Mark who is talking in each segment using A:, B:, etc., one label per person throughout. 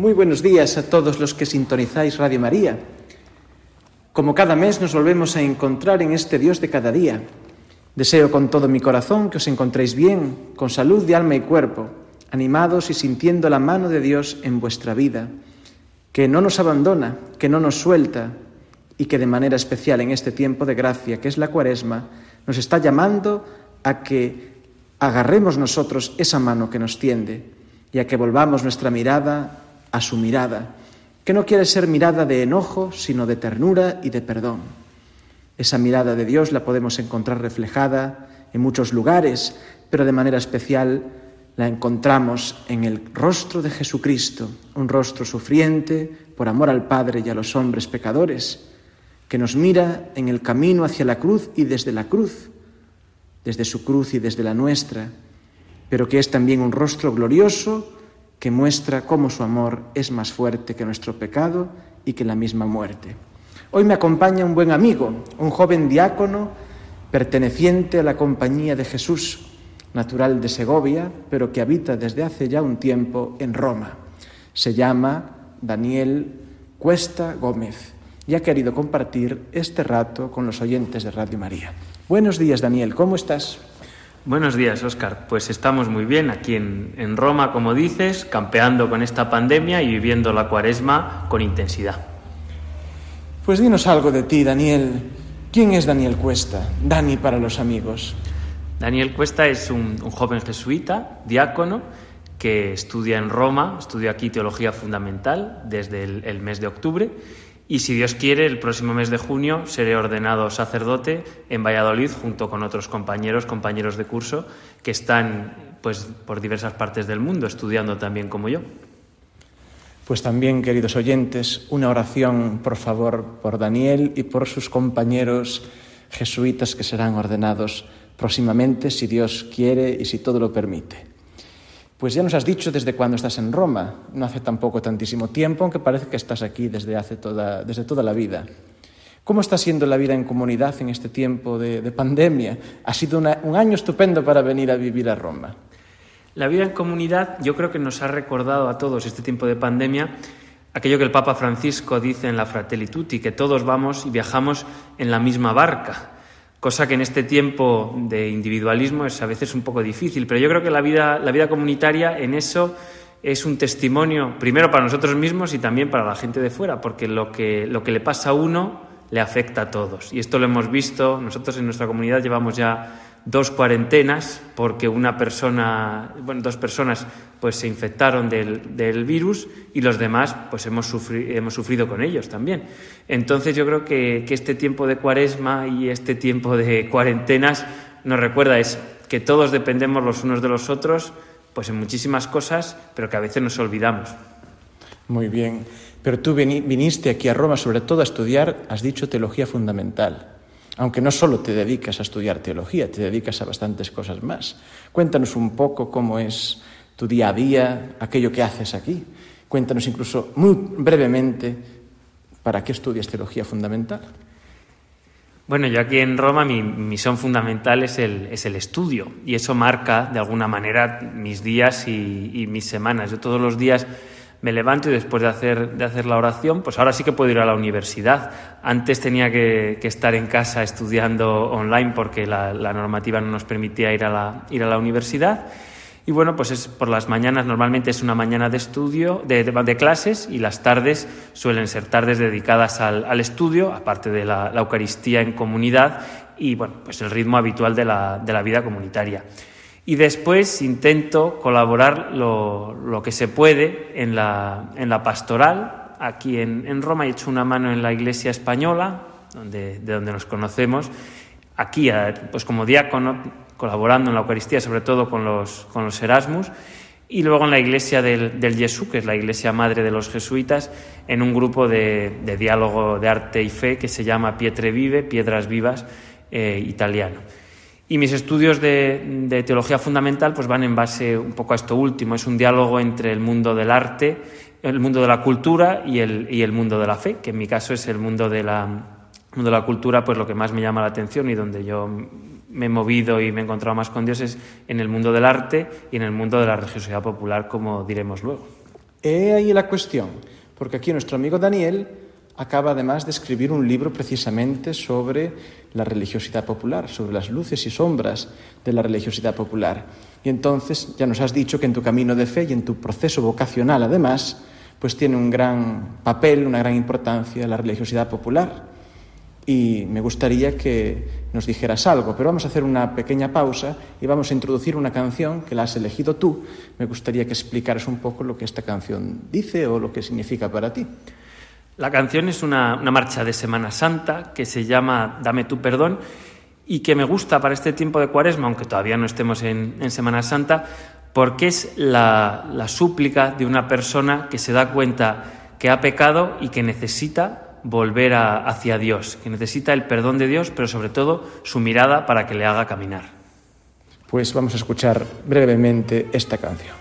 A: Muy buenos días a todos los que sintonizáis Radio María. Como cada mes nos volvemos a encontrar en este Dios de cada día. Deseo con todo mi corazón que os encontréis bien, con salud de alma y cuerpo, animados y sintiendo la mano de Dios en vuestra vida, que no nos abandona, que no nos suelta y que de manera especial en este tiempo de gracia, que es la cuaresma, nos está llamando a que agarremos nosotros esa mano que nos tiende y a que volvamos nuestra mirada a su mirada, que no quiere ser mirada de enojo, sino de ternura y de perdón. Esa mirada de Dios la podemos encontrar reflejada en muchos lugares, pero de manera especial la encontramos en el rostro de Jesucristo, un rostro sufriente por amor al Padre y a los hombres pecadores, que nos mira en el camino hacia la cruz y desde la cruz, desde su cruz y desde la nuestra, pero que es también un rostro glorioso que muestra cómo su amor es más fuerte que nuestro pecado y que la misma muerte. Hoy me acompaña un buen amigo, un joven diácono perteneciente a la compañía de Jesús, natural de Segovia, pero que habita desde hace ya un tiempo en Roma. Se llama Daniel Cuesta Gómez y ha querido compartir este rato con los oyentes de Radio María. Buenos días, Daniel, ¿cómo estás?
B: Buenos días, Óscar. Pues estamos muy bien aquí en, Roma, como dices, campeando con esta pandemia y viviendo la cuaresma con intensidad.
A: Pues dinos algo de ti, Daniel. ¿Quién es Daniel Cuesta? Dani para los amigos.
B: Daniel Cuesta es un, joven jesuita, diácono, que estudia en Roma, estudia aquí teología fundamental desde el mes de octubre y si Dios quiere, el próximo mes de junio seré ordenado sacerdote en Valladolid junto con otros compañeros, compañeros de curso que están pues por diversas partes del mundo estudiando también como yo.
A: Pues también, queridos oyentes, una oración, por favor, por Daniel y por sus compañeros jesuitas que serán ordenados próximamente, si Dios quiere y si todo lo permite. Pues ya nos has dicho desde cuándo estás en Roma, no hace tampoco tantísimo tiempo, aunque parece que estás aquí desde, hace toda, desde toda la vida. ¿Cómo está siendo la vida en comunidad en este tiempo de, pandemia? Ha sido un año estupendo para venir a vivir a Roma.
B: La vida en comunidad yo creo que nos ha recordado a todos este tiempo de pandemia aquello que el Papa Francisco dice en la Fratelli Tutti, que todos vamos y viajamos en la misma barca cosa que en este tiempo de individualismo es a veces un poco difícil, pero yo creo que la vida, la vida comunitaria en eso es un testimonio, primero para nosotros mismos y también para la gente de fuera, porque lo que, lo que le pasa a uno le afecta a todos. Y esto lo hemos visto, nosotros en nuestra comunidad llevamos ya dos cuarentenas porque una persona, bueno, dos personas pues se infectaron del, del virus y los demás pues hemos, sufrido, hemos sufrido con ellos también. Entonces yo creo que, que este tiempo de cuaresma y este tiempo de cuarentenas nos recuerda es que todos dependemos los unos de los otros pues en muchísimas cosas, pero que a veces nos olvidamos.
A: Muy bien. Pero tú viniste aquí a Roma sobre todo a estudiar, has dicho, teología fundamental aunque no solo te dedicas a estudiar teología, te dedicas a bastantes cosas más. Cuéntanos un poco cómo es tu día a día, aquello que haces aquí. Cuéntanos incluso muy brevemente para qué estudias teología fundamental.
B: Bueno, yo aquí en Roma mi misión fundamental es el, es el estudio y eso marca de alguna manera mis días y, y mis semanas. Yo todos los días me levanto y después de hacer, de hacer la oración, pues ahora sí que puedo ir a la universidad. Antes tenía que, estar en casa estudiando online porque la, normativa no nos permitía ir a la, ir a la universidad. Y bueno, pues es por las mañanas normalmente es una mañana de estudio, de, de, clases, y las tardes suelen ser tardes dedicadas al, al estudio, aparte de la, la, Eucaristía en comunidad y bueno, pues el ritmo habitual de la, de la vida comunitaria. Y después intento colaborar lo, que se puede en la, en la pastoral. Aquí en, Roma he hecho una mano en la iglesia española, donde, de donde nos conocemos. Aquí, pues como diácono, colaborando en la Eucaristía, sobre todo con los, con los Erasmus, y luego en la iglesia del, del Jesús, que es la iglesia madre de los jesuitas, en un grupo de, diálogo de arte y fe que se llama Pietre Vive, Piedras Vivas, eh, italiano. Y mis estudios de, teología fundamental pues van en base un poco a esto último, es un diálogo entre el mundo del arte, el mundo de la cultura y el, y el mundo de la fe, que en mi caso es el mundo de la, mundo de la cultura, pues lo que más me llama la atención y donde yo me he movido y me he encontrado más con Dios es en el mundo del arte y en el mundo de la religiosidad popular, como diremos luego.
A: He ahí la cuestión, porque aquí nuestro amigo Daniel acaba además de escribir un libro precisamente sobre la religiosidad popular, sobre las luces y sombras de la religiosidad popular. Y entonces ya nos has dicho que en tu camino de fe y en tu proceso vocacional además, pues tiene un gran papel, una gran importancia la religiosidad popular y me gustaría que nos dijeras algo, pero vamos a hacer una pequeña pausa y vamos a introducir una canción que la has elegido tú. Me gustaría que explicaras un poco lo que esta canción dice o lo que significa para ti.
B: La canción es una, marcha de Semana Santa que se llama Dame tu perdón y que me gusta para este tiempo de cuaresma, aunque todavía no estemos en, Semana Santa, porque es la, súplica de una persona que se da cuenta que ha pecado y que necesita volver hacia Dios, que necesita el perdón de Dios, pero sobre todo su mirada para que le haga caminar.
A: Pues vamos a escuchar brevemente esta canción.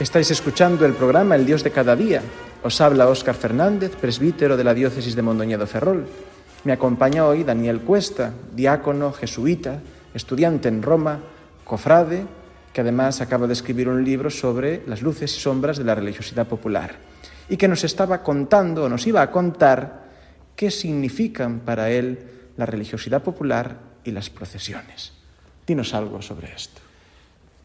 A: Estáis escuchando el programa El Dios de cada día. Os habla Óscar Fernández, presbítero de la diócesis de Mondoñedo Ferrol. Me acompaña hoy Daniel Cuesta, diácono, jesuita, estudiante en Roma, cofrade, que además acaba de escribir un libro sobre las luces y sombras de la religiosidad popular y que nos estaba contando o nos iba a contar qué significan para él la religiosidad popular y las procesiones. Dinos algo sobre esto.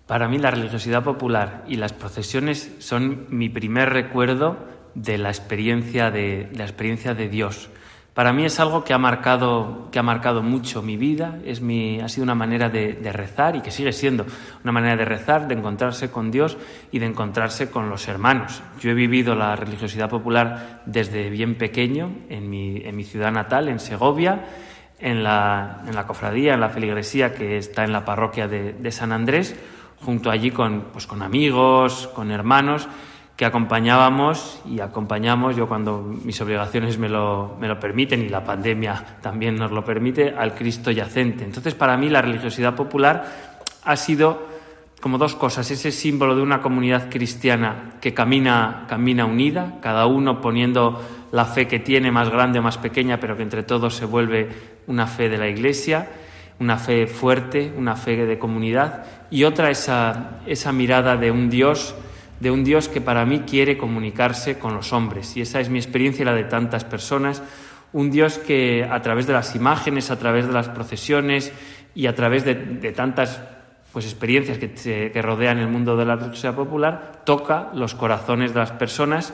B: Para mí la religiosidad popular y las procesiones son mi primer recuerdo de la experiencia de, la experiencia de Dios. Para mí es algo que ha marcado, que ha marcado mucho mi vida, es mi, ha sido una manera de, rezar y que sigue siendo una manera de rezar, de encontrarse con Dios y de encontrarse con los hermanos. Yo he vivido la religiosidad popular desde bien pequeño en mi, en mi ciudad natal, en Segovia, en la, en la cofradía, en la feligresía que está en la parroquia de, de San Andrés, junto allí con, pues, con amigos, con hermanos que acompañábamos y acompañamos, yo cuando mis obligaciones me lo, me lo, permiten y la pandemia también nos lo permite, al Cristo yacente. Entonces, para mí la religiosidad popular ha sido como dos cosas, ese símbolo de una comunidad cristiana que camina, camina unida, cada uno poniendo la fe que tiene, más grande o más pequeña, pero que entre todos se vuelve una fe de la Iglesia, una fe fuerte, una fe de comunidad, y otra esa, esa mirada de un Dios de un Dios que para mí quiere comunicarse con los hombres. Y esa es mi experiencia y la de tantas personas. Un Dios que a través de las imágenes, a través de las procesiones y a través de, de tantas pues, experiencias que, rodean el mundo de la religiosidad popular, toca los corazones de las personas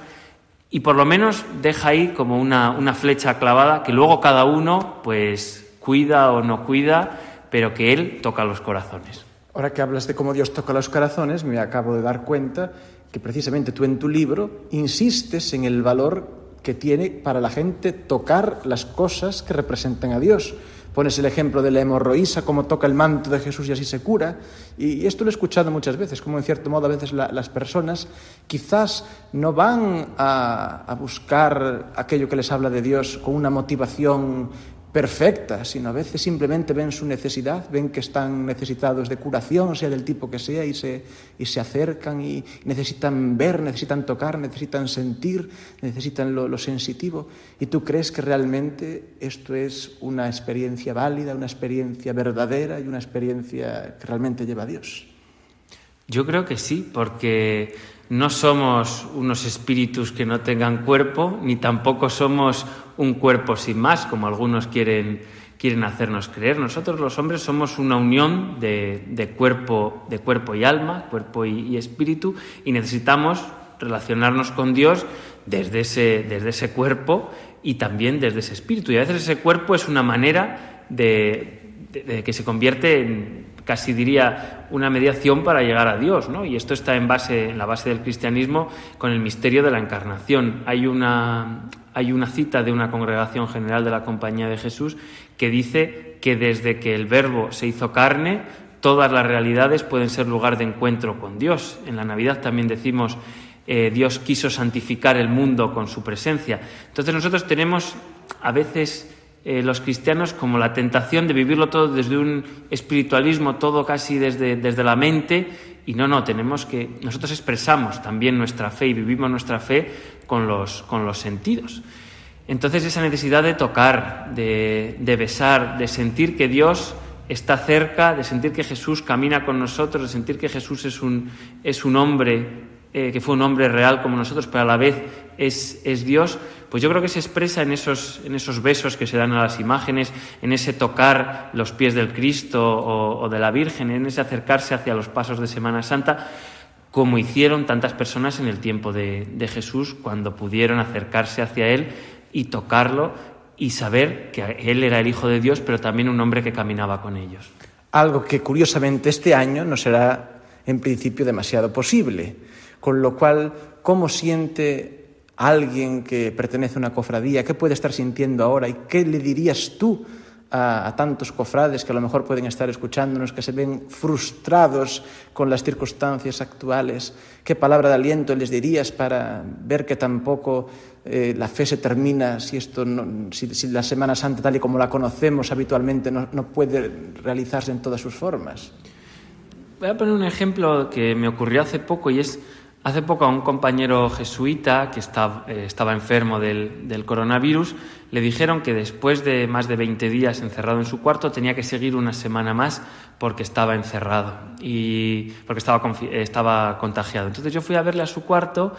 B: y por lo menos deja ahí como una, una flecha clavada que luego cada uno pues cuida o no cuida, pero que Él toca los corazones.
A: Ahora que hablas de cómo Dios toca los corazones, me acabo de dar cuenta que precisamente tú en tu libro insistes en el valor que tiene para la gente tocar las cosas que representan a Dios. Pones el ejemplo de la hemorroísa, cómo toca el manto de Jesús y así se cura. Y esto lo he escuchado muchas veces, como en cierto modo a veces la, las personas quizás no van a buscar aquello que les habla de Dios con una motivación perfecta, sino a veces simplemente ven su necesidad, ven que están necesitados de curación, sea del tipo que sea, y se, y se acercan y necesitan ver, necesitan tocar, necesitan sentir, necesitan lo, lo, sensitivo. Y tú crees que realmente esto es una experiencia válida, una experiencia verdadera y una experiencia que realmente lleva a Dios.
B: Yo creo que sí, porque no somos unos espíritus que no tengan cuerpo, ni tampoco somos un cuerpo sin más, como algunos quieren, quieren hacernos creer. Nosotros los hombres somos una unión de, de cuerpo, de cuerpo y alma, cuerpo y, espíritu, y necesitamos relacionarnos con Dios desde ese, desde ese cuerpo y también desde ese espíritu. Y a veces ese cuerpo es una manera de, de, de que se convierte en, casi diría una mediación para llegar a Dios, ¿no? Y esto está en base en la base del cristianismo con el misterio de la encarnación. Hay una hay una cita de una congregación general de la Compañía de Jesús que dice que desde que el verbo se hizo carne, todas las realidades pueden ser lugar de encuentro con Dios. En la Navidad también decimos eh, Dios quiso santificar el mundo con su presencia. Entonces nosotros tenemos a veces eh, los cristianos como la tentación de vivirlo todo desde un espiritualismo, todo casi desde, desde la mente, y no, no, tenemos que, nosotros expresamos también nuestra fe y vivimos nuestra fe con los, con los sentidos. Entonces esa necesidad de tocar, de, de besar, de sentir que Dios está cerca, de sentir que Jesús camina con nosotros, de sentir que Jesús es un, es un hombre, eh, que fue un hombre real como nosotros, pero a la vez es, es Dios, pues yo creo que se expresa en esos, en esos besos que se dan a las imágenes, en ese tocar los pies del Cristo o, de la Virgen, en ese acercarse hacia los pasos de Semana Santa, como hicieron tantas personas en el tiempo de Jesús cuando pudieron acercarse hacia Él y tocarlo y saber que Él era el Hijo de Dios, pero también un hombre que caminaba con ellos.
A: Algo que curiosamente este año no será en principio demasiado posible, con lo cual, ¿cómo siente alguien que pertenece a una cofradía, qué puede estar sintiendo ahora y qué le dirías tú a, tantos cofrades que a lo mejor pueden estar escuchándonos, que se ven frustrados con las circunstancias actuales. ¿Qué palabra de aliento les dirías para ver que tampoco eh, la fe se termina si, esto si, la Semana Santa tal y como la conocemos habitualmente no, no puede realizarse en todas sus formas?
B: Voy a poner un ejemplo que me ocurrió hace poco y es Hace poco a un compañero jesuita que eh, estaba enfermo del, coronavirus le dijeron que después de más de 20 días encerrado en su cuarto tenía que seguir una semana más porque estaba encerrado y porque estaba, contagiado. Entonces yo fui a verle a su cuarto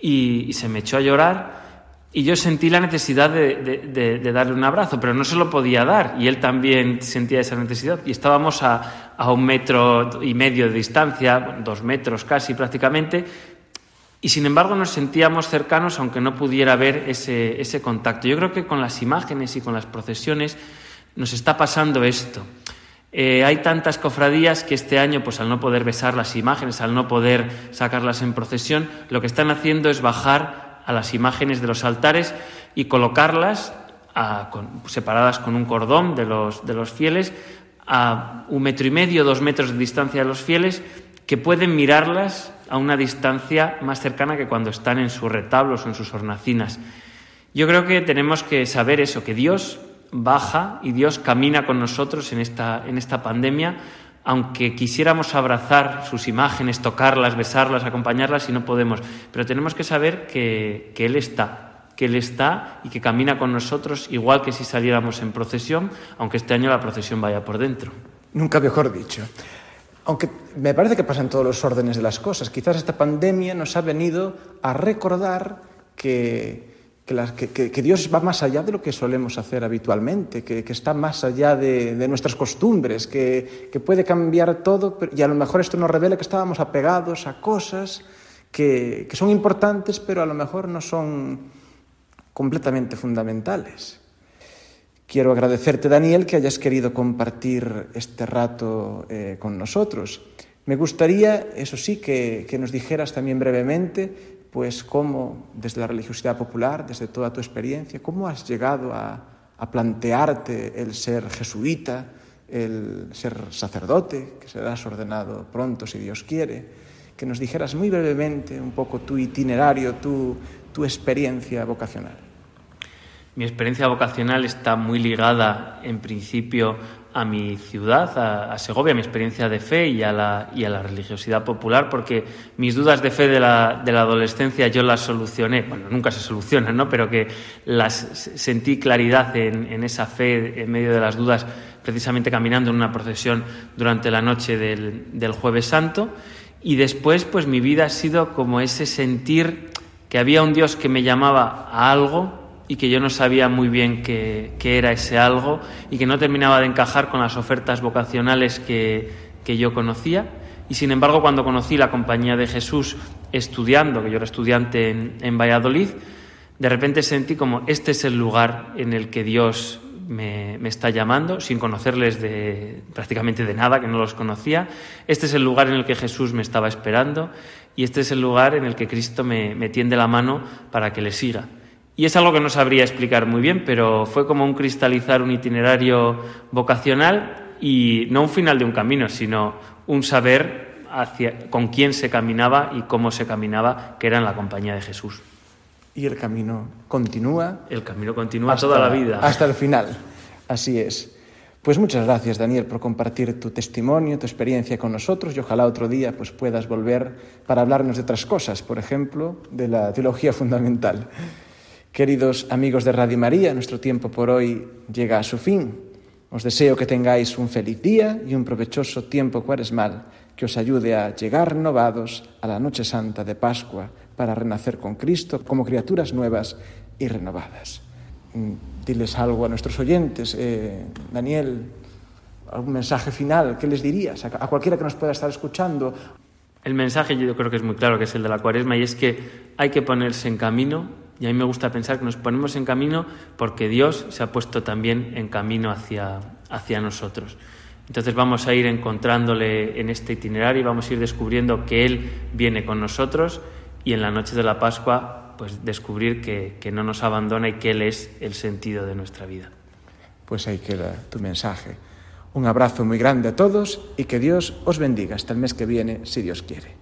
B: y, se me echó a llorar y yo sentí la necesidad de, de, darle un abrazo, pero no se lo podía dar. Y él también sentía esa necesidad. Y estábamos a, a un metro y medio de distancia, dos metros casi prácticamente. Y sin embargo nos sentíamos cercanos aunque no pudiera ver ese, ese contacto. Yo creo que con las imágenes y con las procesiones nos está pasando esto. Eh, hay tantas cofradías que este año, pues al no poder besar las imágenes, al no poder sacarlas en procesión, lo que están haciendo es bajar a las imágenes de los altares y colocarlas separadas con un cordón de los, de los fieles, a un metro y medio, dos metros de distancia de los fieles, que pueden mirarlas a una distancia más cercana que cuando están en sus retablos o en sus hornacinas. Yo creo que tenemos que saber eso, que Dios baja y Dios camina con nosotros en esta, en esta pandemia, aunque quisiéramos abrazar sus imágenes, tocarlas, besarlas, acompañarlas, y no podemos. Pero tenemos que saber que, que Él está, que Él está y que camina con nosotros igual que si saliéramos en procesión, aunque este año la procesión vaya por dentro.
A: Nunca mejor dicho. Aunque me parece que pasan todos los órdenes de las cosas. Quizás esta pandemia nos ha venido a recordar que, que, Dios va más allá de lo que solemos hacer habitualmente, que, está más allá de, nuestras costumbres, que, puede cambiar todo y a lo mejor esto nos revela que estábamos apegados a cosas que son importantes, pero a lo mejor no son completamente fundamentales. Quiero agradecerte, Daniel, que hayas querido compartir este rato eh, con nosotros. Me gustaría, eso sí, que, nos dijeras también brevemente, pues cómo, desde la religiosidad popular, desde toda tu experiencia, cómo has llegado a, plantearte el ser jesuita, el ser sacerdote, que serás ordenado pronto si Dios quiere, que nos dijeras muy brevemente un poco tu itinerario, tu experiencia vocacional.
B: Mi experiencia vocacional está muy ligada, en principio, a mi ciudad, a, Segovia, a mi experiencia de fe y a, la, religiosidad popular, porque mis dudas de fe de la, adolescencia yo las solucioné, bueno, nunca se solucionan, ¿no? pero que las sentí claridad en, esa fe en medio de las dudas, precisamente caminando en una procesión durante la noche del Jueves Santo. Y después, pues mi vida ha sido como ese sentir que había un Dios que me llamaba a algo y que yo no sabía muy bien qué, era ese algo y que no terminaba de encajar con las ofertas vocacionales que, yo conocía. Y sin embargo, cuando conocí la compañía de Jesús estudiando, que yo era estudiante en, Valladolid, de repente sentí como este es el lugar en el que Dios me, está llamando, sin conocerles de, prácticamente de nada, que no los conocía. Este es el lugar en el que Jesús me estaba esperando y este es el lugar en el que Cristo me, me tiende la mano para que le siga. Y es algo que no sabría explicar muy bien, pero fue como un cristalizar un itinerario vocacional y no un final de un camino, sino un saber hacia, con quién se caminaba y cómo se caminaba, que era en la compañía de Jesús.
A: Y el camino continúa.
B: El camino continúa toda la vida.
A: Hasta el final. Así es. Pues muchas gracias, Daniel, por compartir tu testimonio, tu experiencia con nosotros y ojalá otro día pues, puedas volver para hablarnos de otras cosas, por ejemplo, de la teología fundamental. Queridos amigos de Radio María, nuestro tiempo por hoy llega a su fin. Os deseo que tengáis un feliz día y un provechoso tiempo cuaresmal que os ayude a llegar renovados a la noche santa de Pascua para renacer con Cristo como criaturas nuevas y renovadas. Mm, diles algo a nuestros oyentes. Eh, Daniel, algún mensaje final, ¿qué les dirías a cualquiera que nos pueda estar escuchando?
B: El mensaje yo creo que es muy claro, que es el de la cuaresma, y es que hay que ponerse en camino y a mí me gusta pensar que nos ponemos en camino porque Dios se ha puesto también en camino hacia, hacia nosotros. Entonces vamos a ir encontrándole en este itinerario y vamos a ir descubriendo que Él viene con nosotros y en la noche de la Pascua pues descubrir que, que no nos abandona y que Él es el sentido de nuestra vida.
A: Pues ahí queda tu mensaje. Un abrazo muy grande a todos y que Dios os bendiga hasta el mes que viene, si Dios quiere.